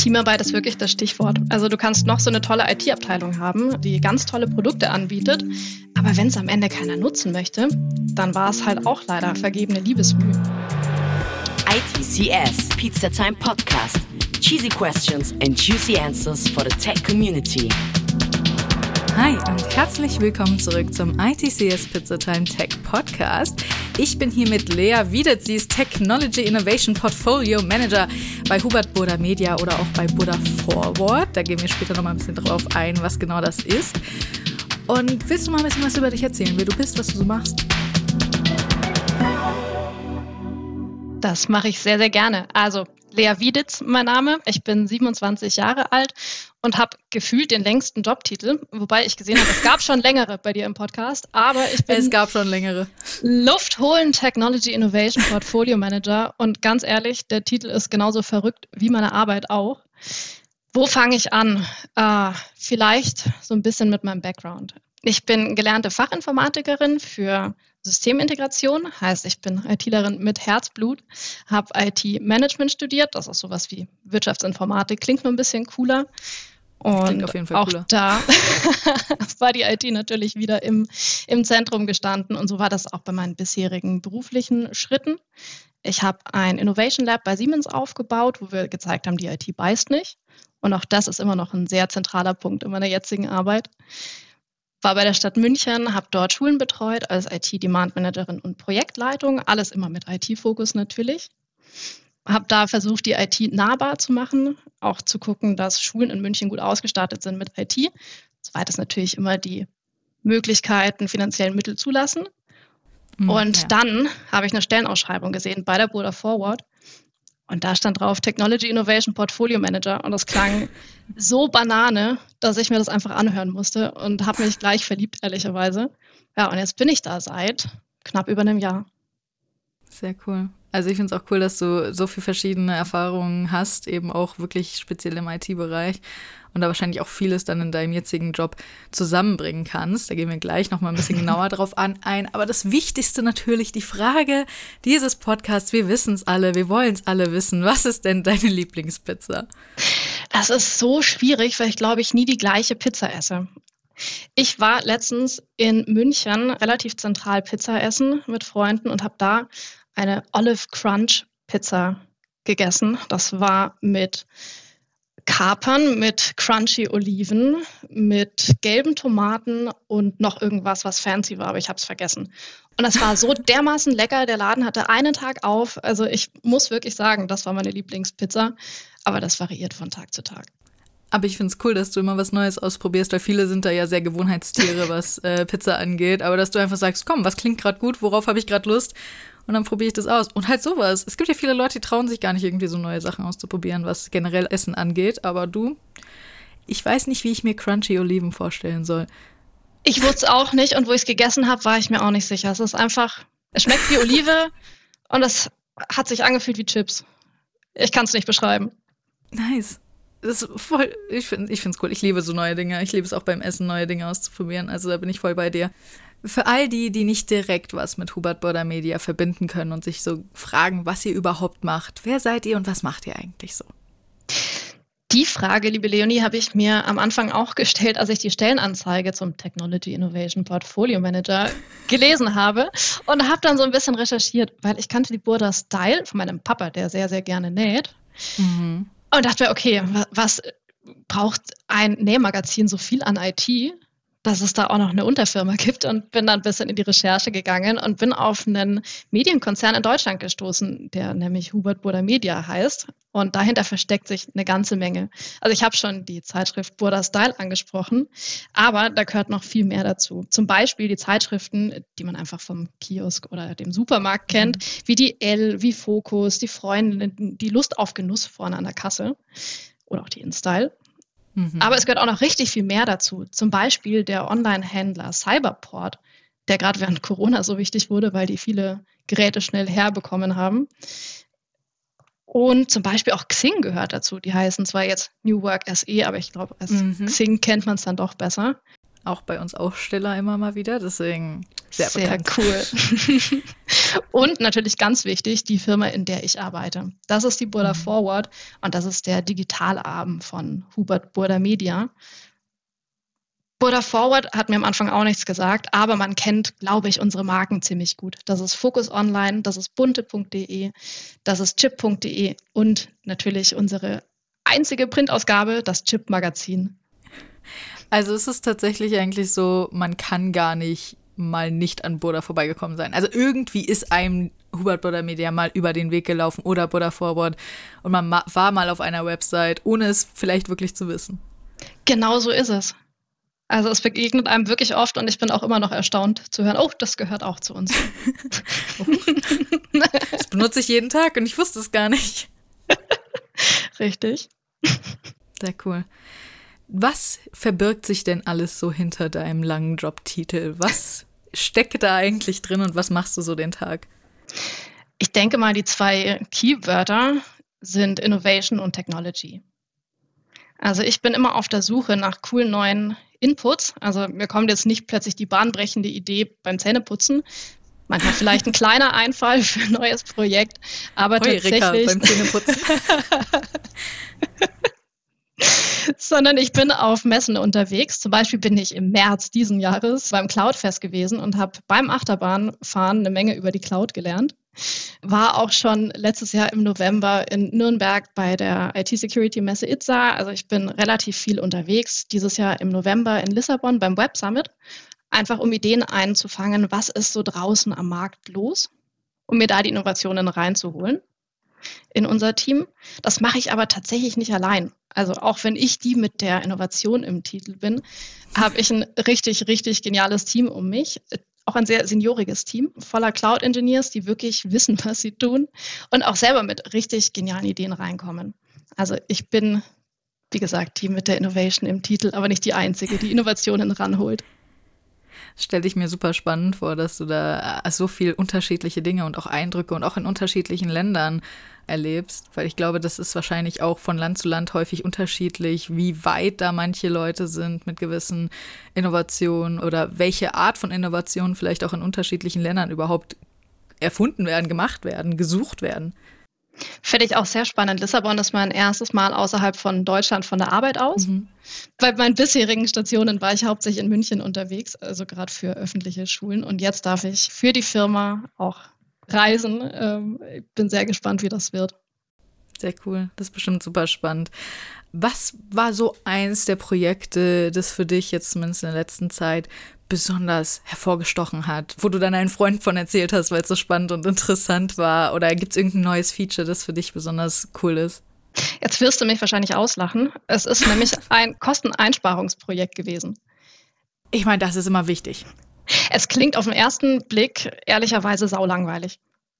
Teamarbeit ist wirklich das Stichwort. Also du kannst noch so eine tolle IT-Abteilung haben, die ganz tolle Produkte anbietet, aber wenn es am Ende keiner nutzen möchte, dann war es halt auch leider vergebene Liebesmühe. ITCS Pizza Time Podcast. Cheesy questions and juicy answers for the tech community. Hi und herzlich willkommen zurück zum ITCS Pizza Time Tech Podcast. Ich bin hier mit Lea Wiedert. Sie ist Technology Innovation Portfolio Manager bei Hubert Buddha Media oder auch bei Buddha Forward. Da gehen wir später noch mal ein bisschen drauf ein, was genau das ist. Und willst du mal ein bisschen was über dich erzählen, wer du bist, was du so machst? Das mache ich sehr, sehr gerne. Also Lea Wieditz, mein Name. Ich bin 27 Jahre alt und habe gefühlt den längsten Jobtitel, wobei ich gesehen habe, es gab schon längere bei dir im Podcast, aber ich bin es gab schon längere. Luftholen Technology Innovation Portfolio Manager und ganz ehrlich, der Titel ist genauso verrückt wie meine Arbeit auch. Wo fange ich an? Äh, vielleicht so ein bisschen mit meinem Background. Ich bin gelernte Fachinformatikerin für Systemintegration, heißt, ich bin ITlerin mit Herzblut, habe IT-Management studiert, das ist sowas wie Wirtschaftsinformatik, klingt nur ein bisschen cooler. Und auch cooler. da war die IT natürlich wieder im, im Zentrum gestanden und so war das auch bei meinen bisherigen beruflichen Schritten. Ich habe ein Innovation Lab bei Siemens aufgebaut, wo wir gezeigt haben, die IT beißt nicht. Und auch das ist immer noch ein sehr zentraler Punkt in meiner jetzigen Arbeit war bei der Stadt München, habe dort Schulen betreut als IT-Demand-Managerin und Projektleitung, alles immer mit IT-Fokus natürlich. Habe da versucht, die IT nahbar zu machen, auch zu gucken, dass Schulen in München gut ausgestattet sind mit IT, soweit es natürlich immer die Möglichkeiten, finanziellen Mittel zulassen. Mhm, und ja. dann habe ich eine Stellenausschreibung gesehen bei der Border Forward und da stand drauf Technology Innovation Portfolio Manager. Und das klang so banane, dass ich mir das einfach anhören musste und habe mich gleich verliebt, ehrlicherweise. Ja, und jetzt bin ich da seit knapp über einem Jahr. Sehr cool. Also ich finde es auch cool, dass du so viele verschiedene Erfahrungen hast, eben auch wirklich speziell im IT-Bereich und da wahrscheinlich auch vieles dann in deinem jetzigen Job zusammenbringen kannst. Da gehen wir gleich noch mal ein bisschen genauer drauf an, ein. Aber das Wichtigste natürlich die Frage dieses Podcasts. Wir wissen es alle, wir wollen es alle wissen. Was ist denn deine Lieblingspizza? Das ist so schwierig, weil ich glaube, ich nie die gleiche Pizza esse. Ich war letztens in München relativ zentral Pizza essen mit Freunden und habe da eine Olive Crunch Pizza gegessen. Das war mit Kapern mit crunchy Oliven, mit gelben Tomaten und noch irgendwas, was fancy war, aber ich habe es vergessen. Und das war so dermaßen lecker. Der Laden hatte einen Tag auf. Also ich muss wirklich sagen, das war meine Lieblingspizza. Aber das variiert von Tag zu Tag. Aber ich finde es cool, dass du immer was Neues ausprobierst, weil viele sind da ja sehr Gewohnheitstiere, was äh, Pizza angeht. Aber dass du einfach sagst, komm, was klingt gerade gut, worauf habe ich gerade Lust? Und dann probiere ich das aus. Und halt sowas. Es gibt ja viele Leute, die trauen sich gar nicht irgendwie so neue Sachen auszuprobieren, was generell Essen angeht. Aber du, ich weiß nicht, wie ich mir Crunchy Oliven vorstellen soll. Ich wusste es auch nicht und wo ich es gegessen habe, war ich mir auch nicht sicher. Es ist einfach, es schmeckt wie Olive und es hat sich angefühlt wie Chips. Ich kann es nicht beschreiben. Nice. Das ist voll, ich finde es cool. Ich liebe so neue Dinge. Ich liebe es auch beim Essen, neue Dinge auszuprobieren. Also da bin ich voll bei dir. Für all die, die nicht direkt was mit Hubert Border Media verbinden können und sich so fragen, was ihr überhaupt macht, wer seid ihr und was macht ihr eigentlich so? Die Frage, liebe Leonie, habe ich mir am Anfang auch gestellt, als ich die Stellenanzeige zum Technology Innovation Portfolio Manager gelesen habe und habe dann so ein bisschen recherchiert, weil ich kannte die Burda Style von meinem Papa, der sehr, sehr gerne näht. Mhm. Und dachte mir, okay, was braucht ein Nähmagazin so viel an IT? Dass es da auch noch eine Unterfirma gibt und bin dann ein bisschen in die Recherche gegangen und bin auf einen Medienkonzern in Deutschland gestoßen, der nämlich Hubert Burda Media heißt. Und dahinter versteckt sich eine ganze Menge. Also ich habe schon die Zeitschrift Burda Style angesprochen, aber da gehört noch viel mehr dazu. Zum Beispiel die Zeitschriften, die man einfach vom Kiosk oder dem Supermarkt kennt, mhm. wie die L, wie Focus, die Freundin, die Lust auf Genuss vorne an der Kasse oder auch die InStyle. Mhm. Aber es gehört auch noch richtig viel mehr dazu. Zum Beispiel der Online-Händler Cyberport, der gerade während Corona so wichtig wurde, weil die viele Geräte schnell herbekommen haben. Und zum Beispiel auch Xing gehört dazu. Die heißen zwar jetzt New Work SE, aber ich glaube, als mhm. Xing kennt man es dann doch besser. Auch bei uns Aufsteller immer mal wieder, deswegen sehr, sehr bekannt. cool. Und natürlich ganz wichtig, die Firma, in der ich arbeite. Das ist die Burda mhm. Forward und das ist der Digitalabend von Hubert Burda Media. Burda Forward hat mir am Anfang auch nichts gesagt, aber man kennt, glaube ich, unsere Marken ziemlich gut. Das ist Focus Online, das ist bunte.de, das ist chip.de und natürlich unsere einzige Printausgabe, das Chip Magazin. Also ist es tatsächlich eigentlich so, man kann gar nicht mal nicht an Burda vorbeigekommen sein. Also irgendwie ist einem Hubert Burda Media mal über den Weg gelaufen oder Burda Forward und man war mal auf einer Website, ohne es vielleicht wirklich zu wissen. Genau so ist es. Also es begegnet einem wirklich oft und ich bin auch immer noch erstaunt zu hören, oh, das gehört auch zu uns. das benutze ich jeden Tag und ich wusste es gar nicht. Richtig. Sehr cool. Was verbirgt sich denn alles so hinter deinem langen Jobtitel? Was steckt da eigentlich drin und was machst du so den Tag? Ich denke mal, die zwei Keywörter sind Innovation und Technology. Also ich bin immer auf der Suche nach coolen neuen Inputs. Also mir kommt jetzt nicht plötzlich die bahnbrechende Idee beim Zähneputzen. Manchmal vielleicht ein kleiner Einfall für ein neues Projekt, aber Hoi, tatsächlich. beim Zähneputzen. sondern ich bin auf Messen unterwegs. Zum Beispiel bin ich im März diesen Jahres beim Cloudfest gewesen und habe beim Achterbahnfahren eine Menge über die Cloud gelernt. War auch schon letztes Jahr im November in Nürnberg bei der IT-Security-Messe ITSA. Also ich bin relativ viel unterwegs. Dieses Jahr im November in Lissabon beim Web Summit. Einfach um Ideen einzufangen, was ist so draußen am Markt los, um mir da die Innovationen reinzuholen in unser Team. Das mache ich aber tatsächlich nicht allein. Also auch wenn ich die mit der Innovation im Titel bin, habe ich ein richtig, richtig geniales Team um mich. Auch ein sehr senioriges Team voller Cloud-Engineers, die wirklich wissen, was sie tun und auch selber mit richtig genialen Ideen reinkommen. Also ich bin, wie gesagt, die mit der Innovation im Titel, aber nicht die einzige, die Innovationen ranholt stelle ich mir super spannend vor, dass du da äh, so viel unterschiedliche Dinge und auch Eindrücke und auch in unterschiedlichen Ländern erlebst, weil ich glaube, das ist wahrscheinlich auch von Land zu Land häufig unterschiedlich, wie weit da manche Leute sind mit gewissen Innovationen oder welche Art von Innovationen vielleicht auch in unterschiedlichen Ländern überhaupt erfunden werden, gemacht werden, gesucht werden. Finde ich auch sehr spannend. Lissabon ist mein erstes Mal außerhalb von Deutschland von der Arbeit aus. Mhm. Bei meinen bisherigen Stationen war ich hauptsächlich in München unterwegs, also gerade für öffentliche Schulen. Und jetzt darf ich für die Firma auch reisen. Ähm, ich bin sehr gespannt, wie das wird. Sehr cool. Das ist bestimmt super spannend. Was war so eins der Projekte, das für dich jetzt zumindest in der letzten Zeit besonders hervorgestochen hat, wo du dann einen Freund von erzählt hast, weil es so spannend und interessant war? Oder gibt es irgendein neues Feature, das für dich besonders cool ist? Jetzt wirst du mich wahrscheinlich auslachen. Es ist nämlich ein Kosteneinsparungsprojekt gewesen. Ich meine, das ist immer wichtig. Es klingt auf den ersten Blick ehrlicherweise saulangweilig.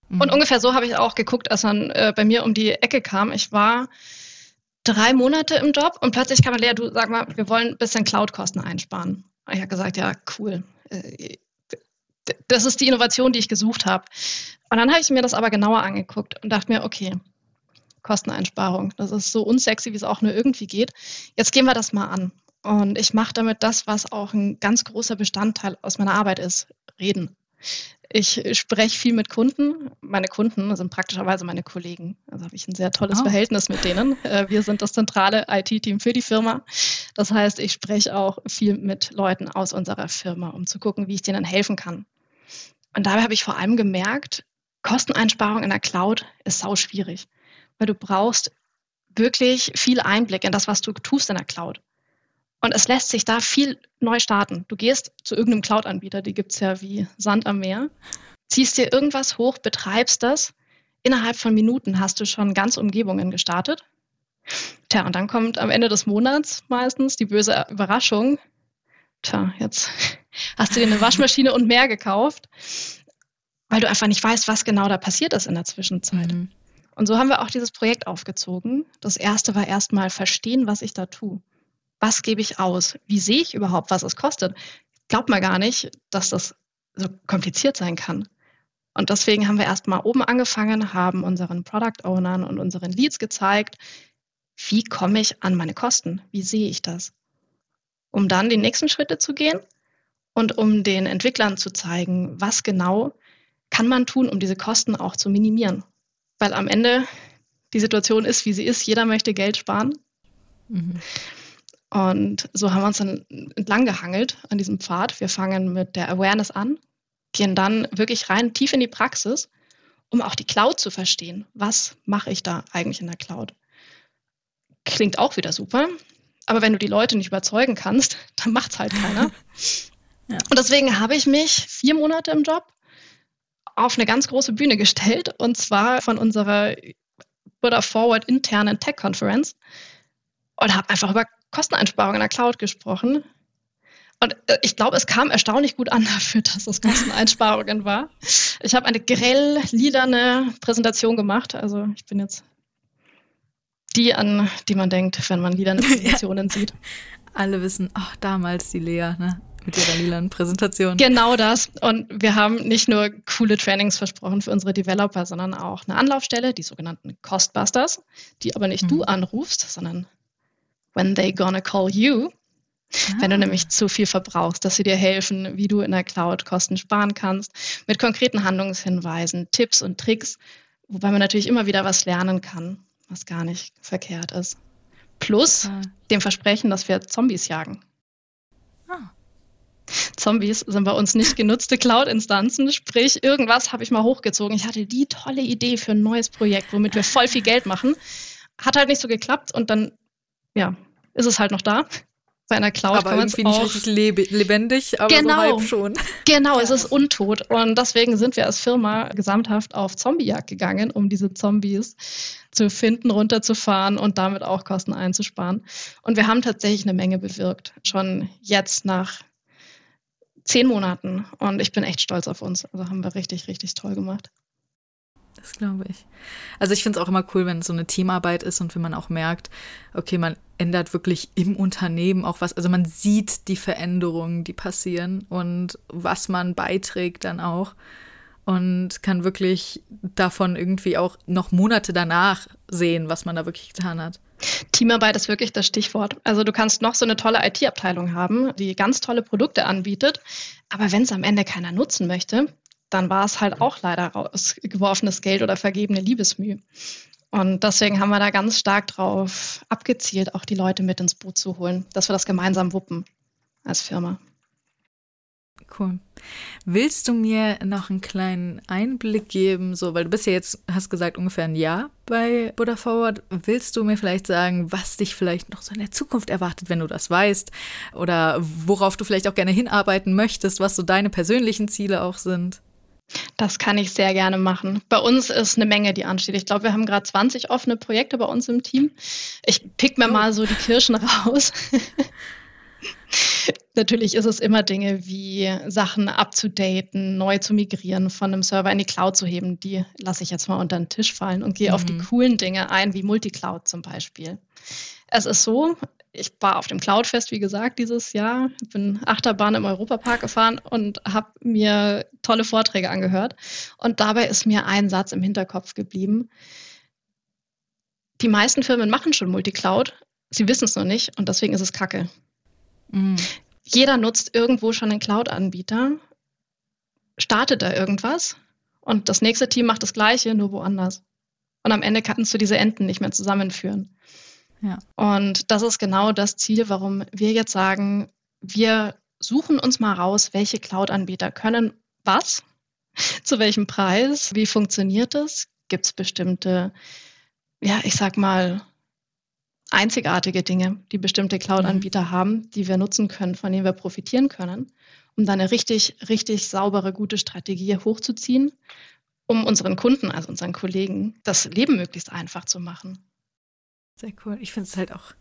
Mhm. Und ungefähr so habe ich auch geguckt, als man äh, bei mir um die Ecke kam. Ich war drei Monate im Job und plötzlich kam Lea, du sag mal, wir wollen ein bisschen Cloud-Kosten einsparen. Ich habe gesagt, ja, cool. Äh, das ist die Innovation, die ich gesucht habe. Und dann habe ich mir das aber genauer angeguckt und dachte mir, okay, Kosteneinsparung, das ist so unsexy, wie es auch nur irgendwie geht. Jetzt gehen wir das mal an. Und ich mache damit das, was auch ein ganz großer Bestandteil aus meiner Arbeit ist, reden. Ich spreche viel mit Kunden. Meine Kunden sind praktischerweise meine Kollegen. Also habe ich ein sehr tolles oh. Verhältnis mit denen. Äh, wir sind das zentrale IT-Team für die Firma. Das heißt, ich spreche auch viel mit Leuten aus unserer Firma, um zu gucken, wie ich denen helfen kann. Und dabei habe ich vor allem gemerkt, Kosteneinsparung in der Cloud ist sau schwierig, weil du brauchst wirklich viel Einblick in das, was du tust in der Cloud. Und es lässt sich da viel neu starten. Du gehst zu irgendeinem Cloud-Anbieter, die gibt es ja wie Sand am Meer, ziehst dir irgendwas hoch, betreibst das. Innerhalb von Minuten hast du schon ganz Umgebungen gestartet. Tja, und dann kommt am Ende des Monats meistens die böse Überraschung. Tja, jetzt hast du dir eine Waschmaschine und mehr gekauft, weil du einfach nicht weißt, was genau da passiert ist in der Zwischenzeit. Mhm. Und so haben wir auch dieses Projekt aufgezogen. Das erste war erstmal verstehen, was ich da tue was gebe ich aus? Wie sehe ich überhaupt, was es kostet? Glaubt mal gar nicht, dass das so kompliziert sein kann. Und deswegen haben wir erstmal oben angefangen, haben unseren Product Ownern und unseren Leads gezeigt, wie komme ich an meine Kosten? Wie sehe ich das? Um dann die nächsten Schritte zu gehen und um den Entwicklern zu zeigen, was genau kann man tun, um diese Kosten auch zu minimieren? Weil am Ende die Situation ist, wie sie ist. Jeder möchte Geld sparen. Mhm. Und so haben wir uns dann entlang gehangelt an diesem Pfad. Wir fangen mit der Awareness an, gehen dann wirklich rein tief in die Praxis, um auch die Cloud zu verstehen. Was mache ich da eigentlich in der Cloud? Klingt auch wieder super. Aber wenn du die Leute nicht überzeugen kannst, dann macht es halt keiner. ja. Und deswegen habe ich mich vier Monate im Job auf eine ganz große Bühne gestellt und zwar von unserer Buddha Forward internen Tech-Conference und habe einfach über Kosteneinsparungen in der Cloud gesprochen. Und äh, ich glaube, es kam erstaunlich gut an dafür, dass es Kosteneinsparungen war. Ich habe eine grell lilane Präsentation gemacht. Also ich bin jetzt die, an die man denkt, wenn man lilane Präsentationen ja. sieht. Alle wissen, ach, damals die Lea, ne? Mit ihrer lilanen Präsentation. Genau das. Und wir haben nicht nur coole Trainings versprochen für unsere Developer, sondern auch eine Anlaufstelle, die sogenannten Costbusters, die aber nicht mhm. du anrufst, sondern when they gonna call you. Ah. Wenn du ah. nämlich zu viel verbrauchst, dass sie dir helfen, wie du in der Cloud Kosten sparen kannst, mit konkreten Handlungshinweisen, Tipps und Tricks, wobei man natürlich immer wieder was lernen kann, was gar nicht verkehrt ist. Plus ah. dem Versprechen, dass wir Zombies jagen. Ah. Zombies sind bei uns nicht genutzte Cloud-Instanzen. Sprich, irgendwas habe ich mal hochgezogen. Ich hatte die tolle Idee für ein neues Projekt, womit wir voll viel Geld machen. Hat halt nicht so geklappt und dann, ja, ist es halt noch da. Bei einer Cloud aber kann man irgendwie nicht richtig lebendig, aber genau, so schon. Genau, ja. es ist untot. Und deswegen sind wir als Firma gesamthaft auf Zombiejagd gegangen, um diese Zombies zu finden, runterzufahren und damit auch Kosten einzusparen. Und wir haben tatsächlich eine Menge bewirkt. Schon jetzt nach zehn Monaten. Und ich bin echt stolz auf uns. Also haben wir richtig, richtig toll gemacht. Das glaube ich. Also ich finde es auch immer cool, wenn es so eine Teamarbeit ist und wenn man auch merkt, okay, man ändert wirklich im Unternehmen auch was. Also man sieht die Veränderungen, die passieren und was man beiträgt dann auch und kann wirklich davon irgendwie auch noch Monate danach sehen, was man da wirklich getan hat. Teamarbeit ist wirklich das Stichwort. Also du kannst noch so eine tolle IT-Abteilung haben, die ganz tolle Produkte anbietet, aber wenn es am Ende keiner nutzen möchte, dann war es halt auch leider rausgeworfenes Geld oder vergebene Liebesmühe. Und deswegen haben wir da ganz stark drauf abgezielt, auch die Leute mit ins Boot zu holen, dass wir das gemeinsam wuppen als Firma. Cool. Willst du mir noch einen kleinen Einblick geben, so, weil du bist ja jetzt, hast gesagt, ungefähr ein Jahr bei Buddha Forward. Willst du mir vielleicht sagen, was dich vielleicht noch so in der Zukunft erwartet, wenn du das weißt? Oder worauf du vielleicht auch gerne hinarbeiten möchtest, was so deine persönlichen Ziele auch sind? Das kann ich sehr gerne machen. Bei uns ist eine Menge, die ansteht. Ich glaube, wir haben gerade 20 offene Projekte bei uns im Team. Ich pick mir oh. mal so die Kirschen raus. Natürlich ist es immer Dinge wie Sachen abzudaten, neu zu migrieren, von einem Server in die Cloud zu heben. Die lasse ich jetzt mal unter den Tisch fallen und gehe mhm. auf die mhm. coolen Dinge ein, wie Multicloud zum Beispiel. Es ist so, ich war auf dem Cloudfest, wie gesagt, dieses Jahr, bin Achterbahn im Europapark gefahren und habe mir tolle Vorträge angehört. Und dabei ist mir ein Satz im Hinterkopf geblieben. Die meisten Firmen machen schon Multicloud, sie wissen es noch nicht und deswegen ist es Kacke. Mhm. Jeder nutzt irgendwo schon einen Cloud-Anbieter, startet da irgendwas und das nächste Team macht das Gleiche, nur woanders. Und am Ende kannst du diese Enden nicht mehr zusammenführen. Ja. Und das ist genau das Ziel, warum wir jetzt sagen, wir suchen uns mal raus, welche Cloud-Anbieter können was, zu welchem Preis, wie funktioniert das? Gibt es bestimmte, ja, ich sag mal, einzigartige Dinge, die bestimmte Cloud-Anbieter mhm. haben, die wir nutzen können, von denen wir profitieren können, um dann eine richtig, richtig saubere, gute Strategie hochzuziehen, um unseren Kunden, also unseren Kollegen, das Leben möglichst einfach zu machen. Sehr cool. Ich finde es halt auch,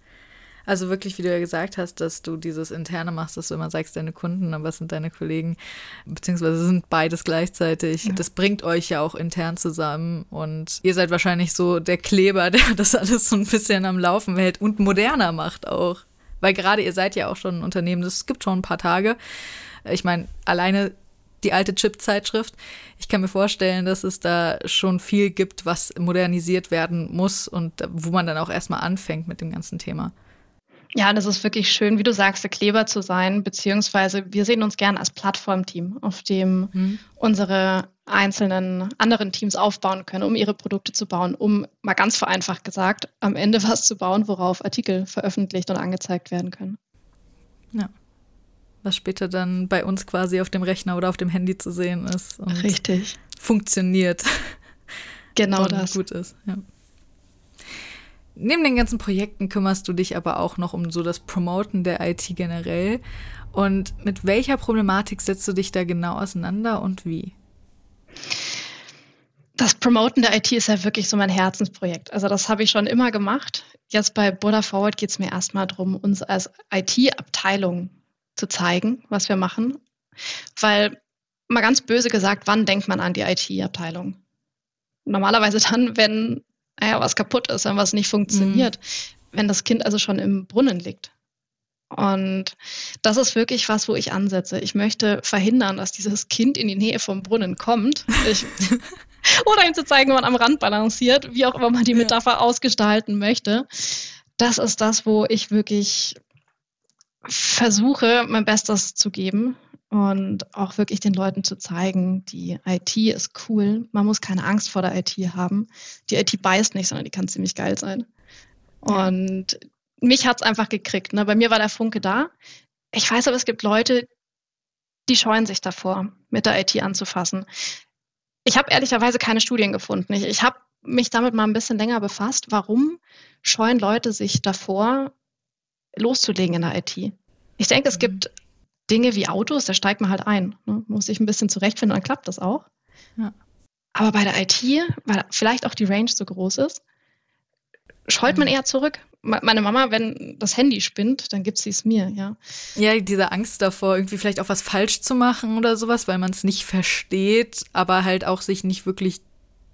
also wirklich, wie du ja gesagt hast, dass du dieses Interne machst, dass du immer sagst, deine Kunden, aber es sind deine Kollegen, beziehungsweise sind beides gleichzeitig. Ja. Das bringt euch ja auch intern zusammen und ihr seid wahrscheinlich so der Kleber, der das alles so ein bisschen am Laufen hält und moderner macht auch. Weil gerade ihr seid ja auch schon ein Unternehmen, das gibt schon ein paar Tage. Ich meine, alleine die alte Chip-Zeitschrift. Ich kann mir vorstellen, dass es da schon viel gibt, was modernisiert werden muss und wo man dann auch erstmal anfängt mit dem ganzen Thema. Ja, das ist wirklich schön, wie du sagst, der Kleber zu sein, beziehungsweise wir sehen uns gern als Plattformteam, auf dem mhm. unsere einzelnen anderen Teams aufbauen können, um ihre Produkte zu bauen, um mal ganz vereinfacht gesagt, am Ende was zu bauen, worauf Artikel veröffentlicht und angezeigt werden können. Ja. Was später dann bei uns quasi auf dem Rechner oder auf dem Handy zu sehen ist. Und Richtig. Funktioniert. Genau und das. Gut ist, ja. Neben den ganzen Projekten kümmerst du dich aber auch noch um so das Promoten der IT generell. Und mit welcher Problematik setzt du dich da genau auseinander und wie? Das Promoten der IT ist ja wirklich so mein Herzensprojekt. Also das habe ich schon immer gemacht. Jetzt bei Buddha Forward geht es mir erstmal darum, uns als IT-Abteilung zu zeigen, was wir machen. Weil, mal ganz böse gesagt, wann denkt man an die IT-Abteilung? Normalerweise dann, wenn naja, was kaputt ist, wenn was nicht funktioniert, mhm. wenn das Kind also schon im Brunnen liegt. Und das ist wirklich was, wo ich ansetze. Ich möchte verhindern, dass dieses Kind in die Nähe vom Brunnen kommt. Ich, oder ihm zu zeigen, wie man am Rand balanciert, wie auch immer man die Metapher ja. ausgestalten möchte. Das ist das, wo ich wirklich versuche, mein Bestes zu geben und auch wirklich den Leuten zu zeigen, die IT ist cool. Man muss keine Angst vor der IT haben. Die IT beißt nicht, sondern die kann ziemlich geil sein. Und mich hat's einfach gekriegt. Ne? Bei mir war der Funke da. Ich weiß aber, es gibt Leute, die scheuen sich davor, mit der IT anzufassen. Ich habe ehrlicherweise keine Studien gefunden. Ich, ich habe mich damit mal ein bisschen länger befasst. Warum scheuen Leute sich davor, loszulegen in der IT? Ich denke, es mhm. gibt Dinge wie Autos, da steigt man halt ein. Ne? Muss sich ein bisschen zurechtfinden, dann klappt das auch. Ja. Aber bei der IT, weil vielleicht auch die Range so groß ist, scheut man eher zurück. Meine Mama, wenn das Handy spinnt, dann gibt sie es mir, ja. Ja, diese Angst davor, irgendwie vielleicht auch was falsch zu machen oder sowas, weil man es nicht versteht, aber halt auch sich nicht wirklich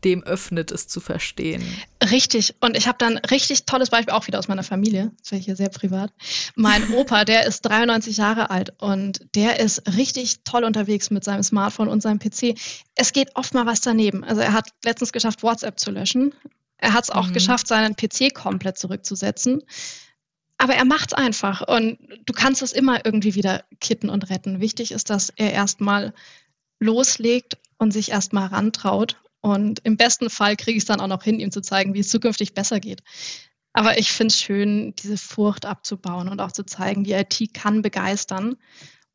dem öffnet, es zu verstehen. Richtig. Und ich habe dann richtig tolles Beispiel, auch wieder aus meiner Familie, das wäre hier sehr privat. Mein Opa, der ist 93 Jahre alt und der ist richtig toll unterwegs mit seinem Smartphone und seinem PC. Es geht oft mal was daneben. Also er hat letztens geschafft, WhatsApp zu löschen. Er hat es auch mhm. geschafft, seinen PC komplett zurückzusetzen. Aber er macht es einfach und du kannst es immer irgendwie wieder kitten und retten. Wichtig ist, dass er erstmal loslegt und sich erstmal rantraut und im besten Fall kriege ich es dann auch noch hin, ihm zu zeigen, wie es zukünftig besser geht. Aber ich finde es schön, diese Furcht abzubauen und auch zu zeigen, die IT kann begeistern.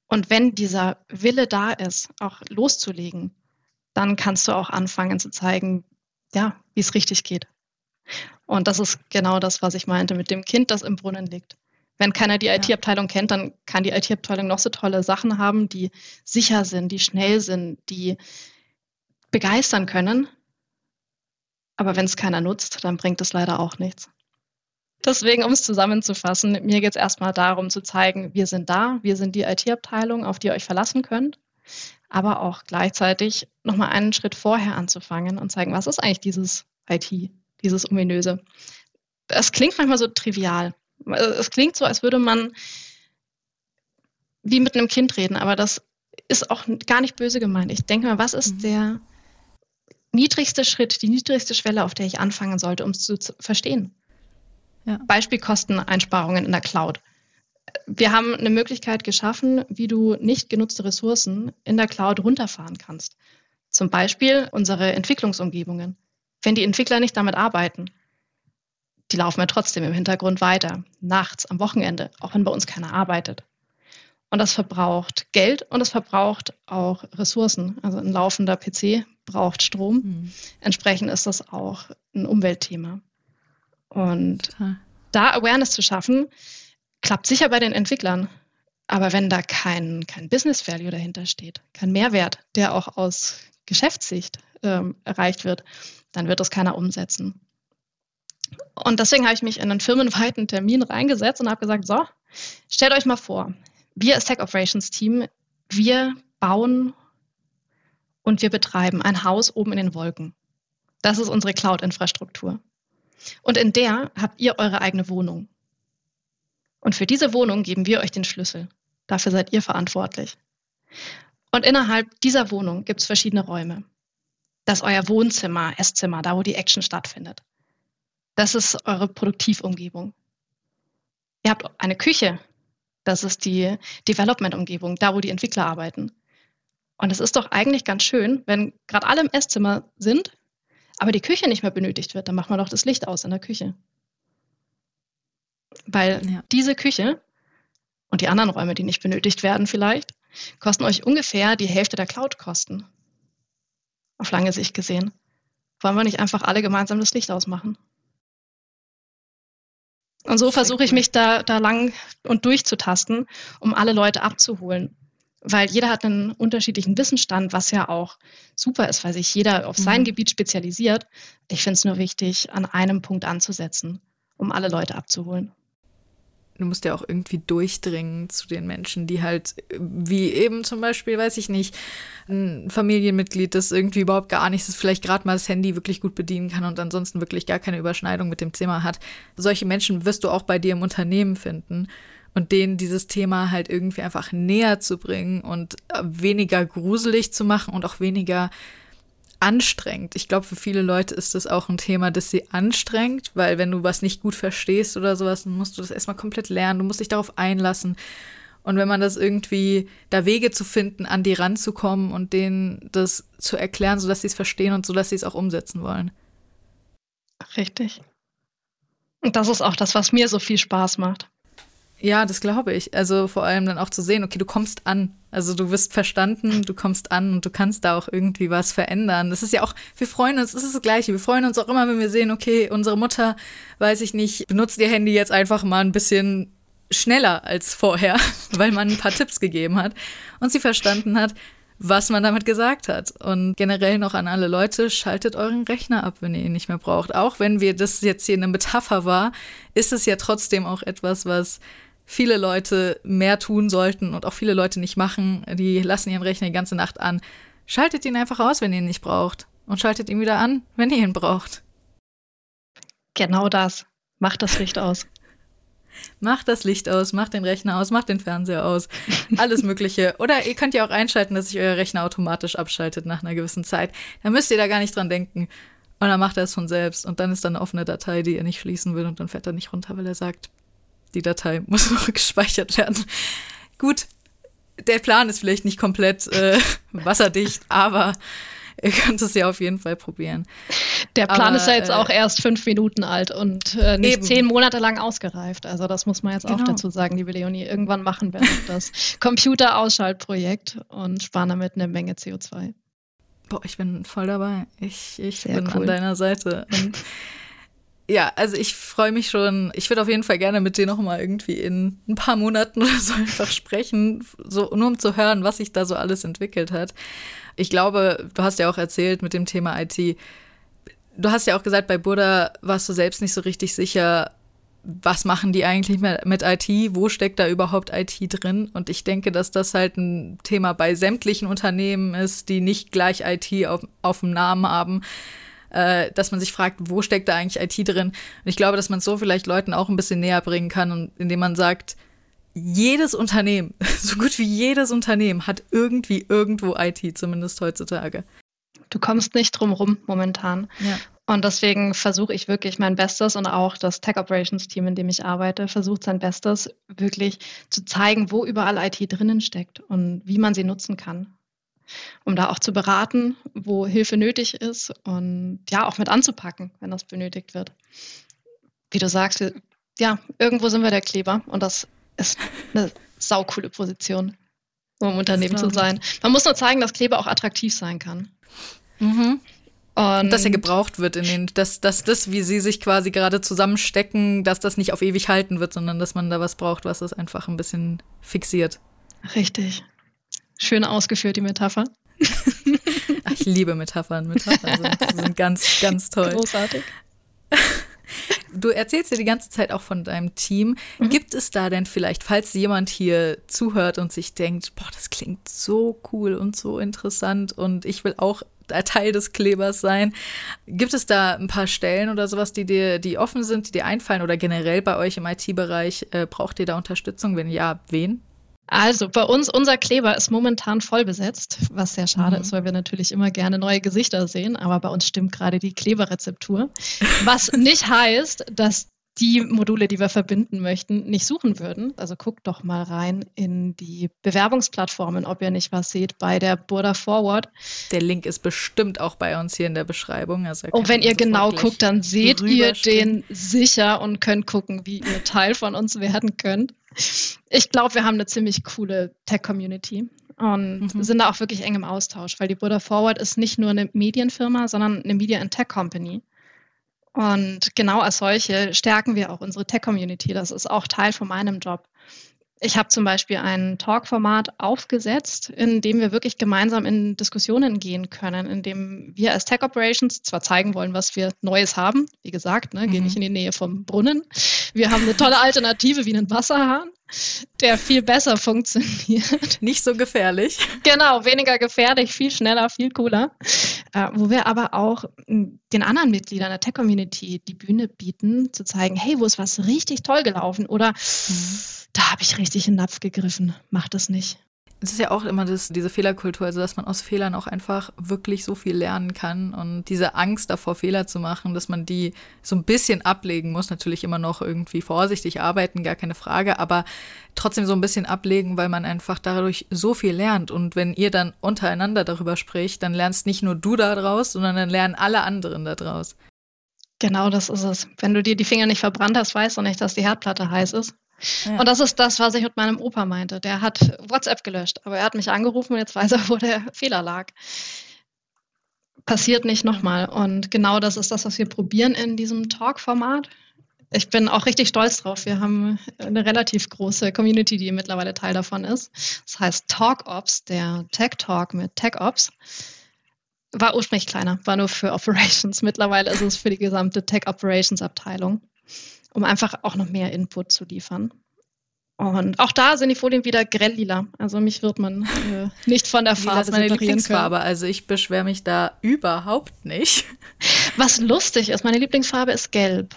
Und wenn dieser Wille da ist, auch loszulegen, dann kannst du auch anfangen zu zeigen, ja, wie es richtig geht. Und das ist genau das, was ich meinte mit dem Kind, das im Brunnen liegt. Wenn keiner die IT-Abteilung kennt, dann kann die IT-Abteilung noch so tolle Sachen haben, die sicher sind, die schnell sind, die begeistern können. Aber wenn es keiner nutzt, dann bringt es leider auch nichts. Deswegen, um es zusammenzufassen, mir geht es erstmal darum zu zeigen, wir sind da, wir sind die IT-Abteilung, auf die ihr euch verlassen könnt, aber auch gleichzeitig nochmal einen Schritt vorher anzufangen und zeigen, was ist eigentlich dieses IT, dieses ominöse. Es klingt manchmal so trivial. Es klingt so, als würde man wie mit einem Kind reden, aber das ist auch gar nicht böse gemeint. Ich denke mal, was ist mhm. der niedrigste Schritt, die niedrigste Schwelle, auf der ich anfangen sollte, um es zu verstehen. Ja. Beispiel Kosteneinsparungen in der Cloud. Wir haben eine Möglichkeit geschaffen, wie du nicht genutzte Ressourcen in der Cloud runterfahren kannst. Zum Beispiel unsere Entwicklungsumgebungen. Wenn die Entwickler nicht damit arbeiten, die laufen ja trotzdem im Hintergrund weiter, nachts, am Wochenende, auch wenn bei uns keiner arbeitet. Und das verbraucht Geld und es verbraucht auch Ressourcen. Also ein laufender PC braucht Strom. Mhm. Entsprechend ist das auch ein Umweltthema. Und Total. da Awareness zu schaffen, klappt sicher bei den Entwicklern. Aber wenn da kein, kein Business Value dahinter steht, kein Mehrwert, der auch aus Geschäftssicht ähm, erreicht wird, dann wird das keiner umsetzen. Und deswegen habe ich mich in einen firmenweiten Termin reingesetzt und habe gesagt, so, stellt euch mal vor, wir als Tech Operations Team, wir bauen und wir betreiben ein Haus oben in den Wolken. Das ist unsere Cloud-Infrastruktur. Und in der habt ihr eure eigene Wohnung. Und für diese Wohnung geben wir euch den Schlüssel. Dafür seid ihr verantwortlich. Und innerhalb dieser Wohnung gibt es verschiedene Räume. Das ist euer Wohnzimmer, Esszimmer, da wo die Action stattfindet. Das ist eure Produktivumgebung. Ihr habt eine Küche. Das ist die Development-Umgebung, da wo die Entwickler arbeiten. Und es ist doch eigentlich ganz schön, wenn gerade alle im Esszimmer sind, aber die Küche nicht mehr benötigt wird, dann macht man doch das Licht aus in der Küche. Weil ja. diese Küche und die anderen Räume, die nicht benötigt werden vielleicht, kosten euch ungefähr die Hälfte der Cloud-Kosten. Auf lange Sicht gesehen. Wollen wir nicht einfach alle gemeinsam das Licht ausmachen? Und so versuche ich mich da, da lang und durchzutasten, um alle Leute abzuholen. Weil jeder hat einen unterschiedlichen Wissensstand, was ja auch super ist, weil sich jeder auf sein mhm. Gebiet spezialisiert. Ich finde es nur wichtig, an einem Punkt anzusetzen, um alle Leute abzuholen du musst ja auch irgendwie durchdringen zu den Menschen, die halt, wie eben zum Beispiel, weiß ich nicht, ein Familienmitglied, das irgendwie überhaupt gar nichts, das vielleicht gerade mal das Handy wirklich gut bedienen kann und ansonsten wirklich gar keine Überschneidung mit dem Thema hat. Solche Menschen wirst du auch bei dir im Unternehmen finden und denen dieses Thema halt irgendwie einfach näher zu bringen und weniger gruselig zu machen und auch weniger anstrengend. Ich glaube, für viele Leute ist das auch ein Thema, das sie anstrengt, weil wenn du was nicht gut verstehst oder sowas, dann musst du das erstmal komplett lernen, du musst dich darauf einlassen. Und wenn man das irgendwie, da Wege zu finden, an die ranzukommen und denen das zu erklären, sodass sie es verstehen und sodass sie es auch umsetzen wollen. Richtig. Und das ist auch das, was mir so viel Spaß macht. Ja, das glaube ich. Also vor allem dann auch zu sehen, okay, du kommst an. Also du wirst verstanden, du kommst an und du kannst da auch irgendwie was verändern. Das ist ja auch, wir freuen uns, das ist das Gleiche. Wir freuen uns auch immer, wenn wir sehen, okay, unsere Mutter, weiß ich nicht, benutzt ihr Handy jetzt einfach mal ein bisschen schneller als vorher, weil man ein paar Tipps gegeben hat und sie verstanden hat, was man damit gesagt hat. Und generell noch an alle Leute, schaltet euren Rechner ab, wenn ihr ihn nicht mehr braucht. Auch wenn wir das jetzt hier eine Metapher war, ist es ja trotzdem auch etwas, was viele Leute mehr tun sollten und auch viele Leute nicht machen. Die lassen ihren Rechner die ganze Nacht an. Schaltet ihn einfach aus, wenn ihr ihn nicht braucht. Und schaltet ihn wieder an, wenn ihr ihn braucht. Genau das. Macht das Licht aus. Macht das Licht aus, macht den Rechner aus, macht den Fernseher aus, alles Mögliche. Oder ihr könnt ja auch einschalten, dass sich euer Rechner automatisch abschaltet nach einer gewissen Zeit. Da müsst ihr da gar nicht dran denken. Und dann macht er es von selbst. Und dann ist da eine offene Datei, die er nicht schließen will. Und dann fährt er nicht runter, weil er sagt, die Datei muss noch gespeichert werden. Gut, der Plan ist vielleicht nicht komplett äh, wasserdicht, aber ihr könnt es ja auf jeden Fall probieren. Der Plan aber, ist ja jetzt äh, auch erst fünf Minuten alt und äh, nicht eben. zehn Monate lang ausgereift. Also das muss man jetzt genau. auch dazu sagen, liebe Leonie. Irgendwann machen wir das Computerausschaltprojekt und sparen damit eine Menge CO2. Boah, ich bin voll dabei. Ich, ich bin cool. an deiner Seite. Und ja, also ich freue mich schon. Ich würde auf jeden Fall gerne mit dir noch mal irgendwie in ein paar Monaten oder so einfach sprechen, so nur um zu hören, was sich da so alles entwickelt hat. Ich glaube, du hast ja auch erzählt mit dem Thema IT. Du hast ja auch gesagt, bei Buddha warst du selbst nicht so richtig sicher, was machen die eigentlich mit IT? Wo steckt da überhaupt IT drin? Und ich denke, dass das halt ein Thema bei sämtlichen Unternehmen ist, die nicht gleich IT auf, auf dem Namen haben äh, dass man sich fragt, wo steckt da eigentlich IT drin? Und ich glaube, dass man so vielleicht Leuten auch ein bisschen näher bringen kann, und indem man sagt, jedes Unternehmen, so gut wie jedes Unternehmen hat irgendwie irgendwo IT, zumindest heutzutage. Du kommst nicht drum rum momentan. Ja. Und deswegen versuche ich wirklich mein Bestes und auch das Tech Operations Team, in dem ich arbeite, versucht sein Bestes, wirklich zu zeigen, wo überall IT drinnen steckt und wie man sie nutzen kann um da auch zu beraten, wo Hilfe nötig ist und ja, auch mit anzupacken, wenn das benötigt wird. Wie du sagst, ja, irgendwo sind wir der Kleber und das ist eine saukoole Position, um im Unternehmen zu sein. Man muss nur zeigen, dass Kleber auch attraktiv sein kann. Mhm. Und dass er gebraucht wird in den, dass, dass das, wie sie sich quasi gerade zusammenstecken, dass das nicht auf ewig halten wird, sondern dass man da was braucht, was es einfach ein bisschen fixiert. Richtig. Schön ausgeführt, die Metapher. ich liebe Metaphern. Metaphern sind, sind ganz, ganz toll. Großartig. Du erzählst ja die ganze Zeit auch von deinem Team. Mhm. Gibt es da denn vielleicht, falls jemand hier zuhört und sich denkt, boah, das klingt so cool und so interessant und ich will auch Teil des Klebers sein. Gibt es da ein paar Stellen oder sowas, die dir, die offen sind, die dir einfallen oder generell bei euch im IT-Bereich? Äh, braucht ihr da Unterstützung? Wenn ja, wen? Also bei uns, unser Kleber ist momentan voll besetzt, was sehr schade mhm. ist, weil wir natürlich immer gerne neue Gesichter sehen, aber bei uns stimmt gerade die Kleberrezeptur. Was nicht heißt, dass die Module, die wir verbinden möchten, nicht suchen würden. Also guckt doch mal rein in die Bewerbungsplattformen, ob ihr nicht was seht bei der Burda Forward. Der Link ist bestimmt auch bei uns hier in der Beschreibung. Also und wenn ihr genau guckt, dann seht ihr den sicher und könnt gucken, wie ihr Teil von uns werden könnt. Ich glaube, wir haben eine ziemlich coole Tech-Community und mhm. sind da auch wirklich eng im Austausch, weil die Buddha Forward ist nicht nur eine Medienfirma, sondern eine Media and Tech Company. Und genau als solche stärken wir auch unsere Tech-Community. Das ist auch Teil von meinem Job. Ich habe zum Beispiel ein Talk-Format aufgesetzt, in dem wir wirklich gemeinsam in Diskussionen gehen können, in dem wir als Tech Operations zwar zeigen wollen, was wir Neues haben, wie gesagt, ne, mhm. gehen nicht in die Nähe vom Brunnen. Wir haben eine tolle Alternative wie einen Wasserhahn, der viel besser funktioniert. Nicht so gefährlich. Genau, weniger gefährlich, viel schneller, viel cooler. Äh, wo wir aber auch hm, den anderen Mitgliedern der Tech-Community die Bühne bieten, zu zeigen, hey, wo ist was richtig toll gelaufen oder mhm da habe ich richtig in den Napf gegriffen. Mach das nicht. Es ist ja auch immer das, diese Fehlerkultur, also dass man aus Fehlern auch einfach wirklich so viel lernen kann und diese Angst davor, Fehler zu machen, dass man die so ein bisschen ablegen muss, natürlich immer noch irgendwie vorsichtig arbeiten, gar keine Frage, aber trotzdem so ein bisschen ablegen, weil man einfach dadurch so viel lernt. Und wenn ihr dann untereinander darüber spricht, dann lernst nicht nur du da draus, sondern dann lernen alle anderen da draus. Genau das ist es. Wenn du dir die Finger nicht verbrannt hast, weißt du nicht, dass die Herdplatte heiß ist. Und das ist das, was ich mit meinem Opa meinte. Der hat WhatsApp gelöscht, aber er hat mich angerufen und jetzt weiß er, wo der Fehler lag. Passiert nicht nochmal. Und genau das ist das, was wir probieren in diesem Talk-Format. Ich bin auch richtig stolz drauf. Wir haben eine relativ große Community, die mittlerweile Teil davon ist. Das heißt Talk Ops, der Tech Talk mit Tech Ops. War ursprünglich kleiner, war nur für Operations. Mittlerweile ist es für die gesamte Tech Operations Abteilung um einfach auch noch mehr Input zu liefern. Und auch da sind die Folien wieder grell lila. Also mich wird man äh, nicht von der Farbe Das ist meine Lieblingsfarbe. Können. Also ich beschwere mich da überhaupt nicht. Was lustig ist, meine Lieblingsfarbe ist gelb.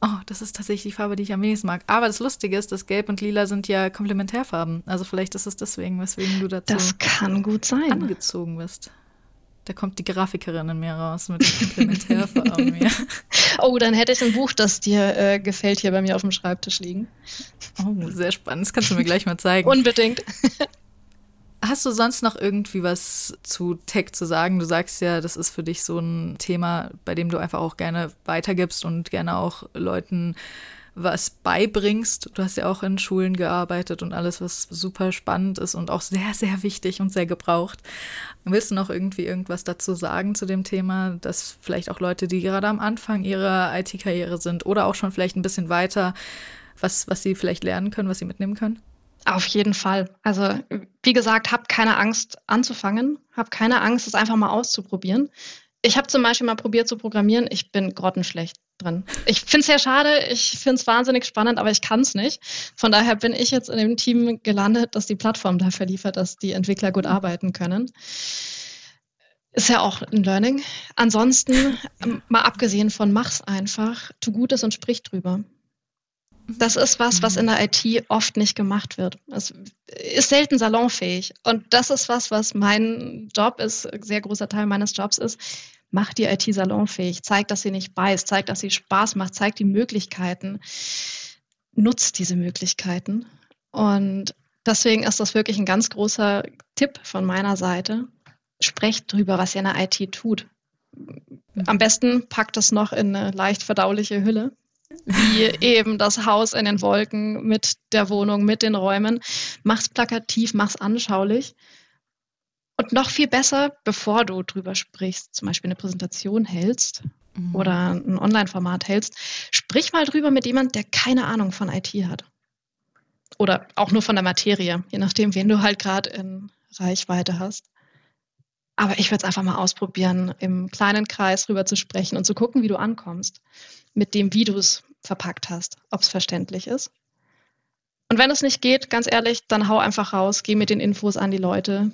Oh, das ist tatsächlich die Farbe, die ich am wenigsten mag. Aber das Lustige ist, dass Gelb und Lila sind ja Komplementärfarben. Also vielleicht ist es deswegen, weswegen du dazu das kann gut sein. angezogen bist. Da kommt die Grafikerin in mir raus mit Komplementärfarben. ja. Oh, dann hätte ich ein Buch, das dir äh, gefällt, hier bei mir auf dem Schreibtisch liegen. Oh, sehr spannend. Das kannst du mir gleich mal zeigen. Unbedingt. Hast du sonst noch irgendwie was zu Tech zu sagen? Du sagst ja, das ist für dich so ein Thema, bei dem du einfach auch gerne weitergibst und gerne auch Leuten was beibringst. Du hast ja auch in Schulen gearbeitet und alles, was super spannend ist und auch sehr, sehr wichtig und sehr gebraucht. Willst du noch irgendwie irgendwas dazu sagen zu dem Thema, dass vielleicht auch Leute, die gerade am Anfang ihrer IT-Karriere sind oder auch schon vielleicht ein bisschen weiter, was, was sie vielleicht lernen können, was sie mitnehmen können? Auf jeden Fall. Also wie gesagt, hab keine Angst anzufangen, hab keine Angst, es einfach mal auszuprobieren. Ich habe zum Beispiel mal probiert zu programmieren. Ich bin grottenschlecht drin. Ich finde es sehr schade. Ich finde es wahnsinnig spannend, aber ich kann es nicht. Von daher bin ich jetzt in dem Team gelandet, das die Plattform dafür liefert, dass die Entwickler gut arbeiten können. Ist ja auch ein Learning. Ansonsten, mal abgesehen von mach's einfach, tu Gutes und sprich drüber. Das ist was, was in der IT oft nicht gemacht wird. Es ist selten salonfähig. Und das ist was, was mein Job ist, sehr großer Teil meines Jobs ist. Mach die IT salonfähig. Zeig, dass sie nicht beißt. Zeig, dass sie Spaß macht. Zeig die Möglichkeiten. Nutzt diese Möglichkeiten. Und deswegen ist das wirklich ein ganz großer Tipp von meiner Seite. Sprecht drüber, was ihr in der IT tut. Am besten packt es noch in eine leicht verdauliche Hülle wie eben das Haus in den Wolken mit der Wohnung, mit den Räumen. Mach's plakativ, mach's anschaulich. Und noch viel besser, bevor du drüber sprichst, zum Beispiel eine Präsentation hältst mhm. oder ein Online-Format hältst, sprich mal drüber mit jemand, der keine Ahnung von IT hat. Oder auch nur von der Materie, je nachdem, wen du halt gerade in Reichweite hast. Aber ich würde es einfach mal ausprobieren, im kleinen Kreis rüber zu sprechen und zu gucken, wie du ankommst mit dem, wie du es verpackt hast, ob es verständlich ist. Und wenn es nicht geht, ganz ehrlich, dann hau einfach raus, geh mit den Infos an die Leute.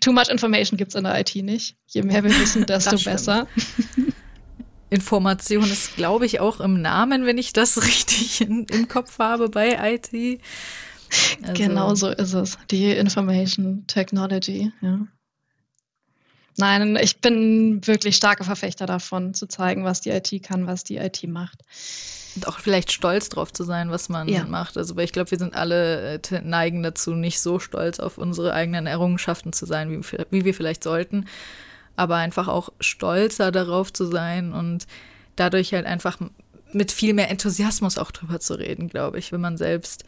Too much information gibt es in der IT nicht. Je mehr wir wissen, desto besser. Information ist, glaube ich, auch im Namen, wenn ich das richtig in, im Kopf habe bei IT. Also. Genau so ist es. Die Information Technology, ja. Nein, ich bin wirklich starke Verfechter davon, zu zeigen, was die IT kann, was die IT macht. Und auch vielleicht stolz drauf zu sein, was man ja. macht. Also, weil ich glaube, wir sind alle äh, neigen dazu, nicht so stolz auf unsere eigenen Errungenschaften zu sein, wie, wie wir vielleicht sollten. Aber einfach auch stolzer darauf zu sein und dadurch halt einfach mit viel mehr Enthusiasmus auch drüber zu reden, glaube ich. Wenn man selbst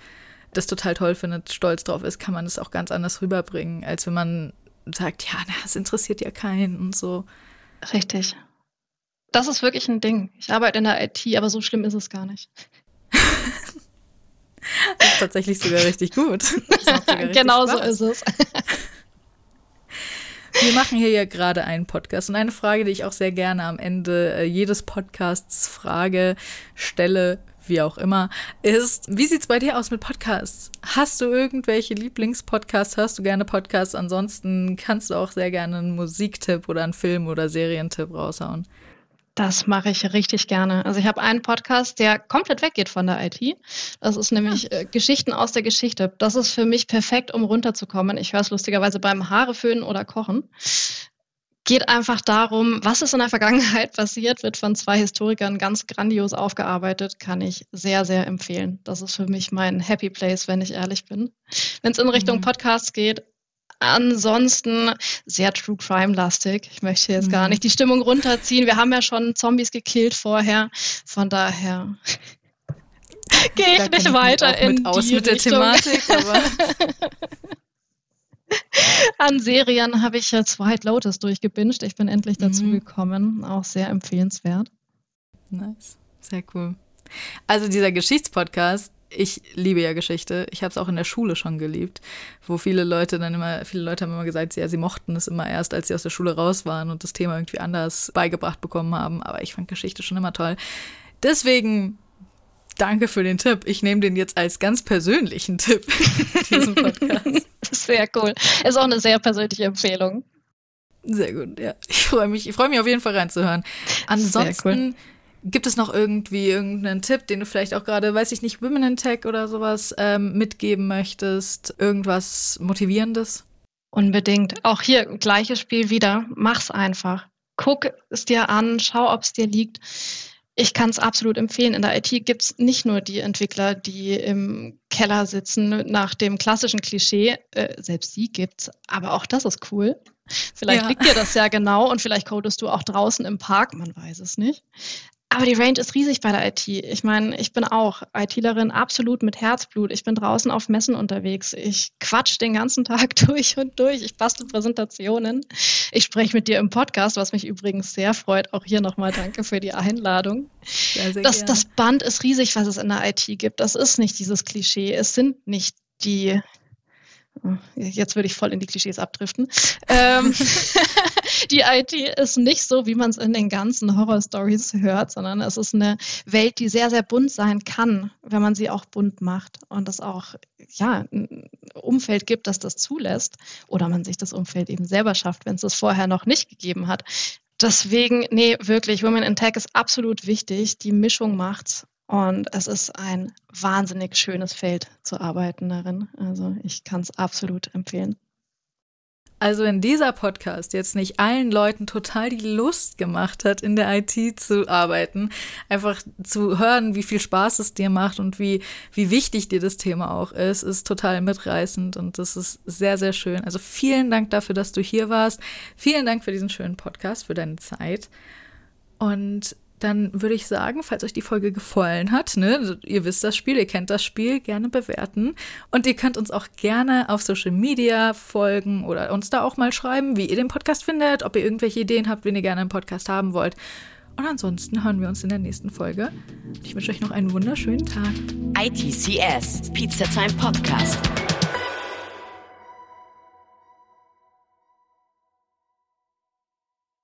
das total toll findet, stolz drauf ist, kann man es auch ganz anders rüberbringen, als wenn man sagt, ja, na, das interessiert ja keinen und so. Richtig. Das ist wirklich ein Ding. Ich arbeite in der IT, aber so schlimm ist es gar nicht. das ist tatsächlich sogar richtig gut. Sogar genau so ist es. Wir machen hier ja gerade einen Podcast und eine Frage, die ich auch sehr gerne am Ende äh, jedes Podcasts frage, stelle, wie auch immer, ist, wie sieht's bei dir aus mit Podcasts? Hast du irgendwelche Lieblingspodcasts? Hörst du gerne Podcasts? Ansonsten kannst du auch sehr gerne einen Musiktipp oder einen Film- oder Serientipp raushauen. Das mache ich richtig gerne. Also ich habe einen Podcast, der komplett weggeht von der IT. Das ist nämlich äh, Geschichten aus der Geschichte. Das ist für mich perfekt, um runterzukommen. Ich höre es lustigerweise beim Haareföhnen oder Kochen. Geht einfach darum, was ist in der Vergangenheit passiert, wird von zwei Historikern ganz grandios aufgearbeitet, kann ich sehr, sehr empfehlen. Das ist für mich mein Happy Place, wenn ich ehrlich bin. Wenn es in Richtung mhm. Podcasts geht, Ansonsten sehr True Crime-lastig. Ich möchte jetzt gar mhm. nicht die Stimmung runterziehen. Wir haben ja schon Zombies gekillt vorher. Von daher gehe ich nicht weiter in mit aus die mit der Thematik. Aber An Serien habe ich jetzt White Lotus durchgebinged. Ich bin endlich dazu mhm. gekommen. Auch sehr empfehlenswert. Nice. Sehr cool. Also dieser Geschichtspodcast, ich liebe ja Geschichte. Ich habe es auch in der Schule schon geliebt, wo viele Leute dann immer, viele Leute haben immer gesagt, ja, sie mochten es immer erst, als sie aus der Schule raus waren und das Thema irgendwie anders beigebracht bekommen haben. Aber ich fand Geschichte schon immer toll. Deswegen danke für den Tipp. Ich nehme den jetzt als ganz persönlichen Tipp diesen Podcast. Sehr cool. Ist auch eine sehr persönliche Empfehlung. Sehr gut, ja. Ich freue mich, ich freue mich auf jeden Fall reinzuhören. Ansonsten Gibt es noch irgendwie irgendeinen Tipp, den du vielleicht auch gerade, weiß ich nicht, Women in Tech oder sowas ähm, mitgeben möchtest? Irgendwas Motivierendes? Unbedingt. Auch hier gleiches Spiel wieder. Mach's einfach. Guck es dir an, schau, ob es dir liegt. Ich kann es absolut empfehlen. In der IT gibt es nicht nur die Entwickler, die im Keller sitzen nach dem klassischen Klischee. Äh, selbst sie gibt's, aber auch das ist cool. Vielleicht ja. liegt dir das ja genau und vielleicht codest du auch draußen im Park, man weiß es nicht. Aber die Range ist riesig bei der IT. Ich meine, ich bin auch ITlerin absolut mit Herzblut. Ich bin draußen auf Messen unterwegs. Ich quatsch den ganzen Tag durch und durch. Ich bastel Präsentationen. Ich spreche mit dir im Podcast, was mich übrigens sehr freut. Auch hier nochmal danke für die Einladung. Sehr, sehr das, das Band ist riesig, was es in der IT gibt. Das ist nicht dieses Klischee. Es sind nicht die Jetzt würde ich voll in die Klischees abdriften. Ähm, die IT ist nicht so, wie man es in den ganzen Horror-Stories hört, sondern es ist eine Welt, die sehr, sehr bunt sein kann, wenn man sie auch bunt macht und es auch ja, ein Umfeld gibt, das das zulässt oder man sich das Umfeld eben selber schafft, wenn es das vorher noch nicht gegeben hat. Deswegen, nee, wirklich, Women in Tech ist absolut wichtig. Die Mischung macht's. Und es ist ein wahnsinnig schönes Feld zu arbeiten darin. Also ich kann es absolut empfehlen. Also wenn dieser Podcast jetzt nicht allen Leuten total die Lust gemacht hat, in der IT zu arbeiten, einfach zu hören, wie viel Spaß es dir macht und wie, wie wichtig dir das Thema auch ist, ist total mitreißend und das ist sehr, sehr schön. Also vielen Dank dafür, dass du hier warst. Vielen Dank für diesen schönen Podcast, für deine Zeit. Und dann würde ich sagen, falls euch die Folge gefallen hat, ne, ihr wisst das Spiel, ihr kennt das Spiel, gerne bewerten. Und ihr könnt uns auch gerne auf Social Media folgen oder uns da auch mal schreiben, wie ihr den Podcast findet, ob ihr irgendwelche Ideen habt, wen ihr gerne im Podcast haben wollt. Und ansonsten hören wir uns in der nächsten Folge. Ich wünsche euch noch einen wunderschönen Tag. ITCS, Pizza Time Podcast.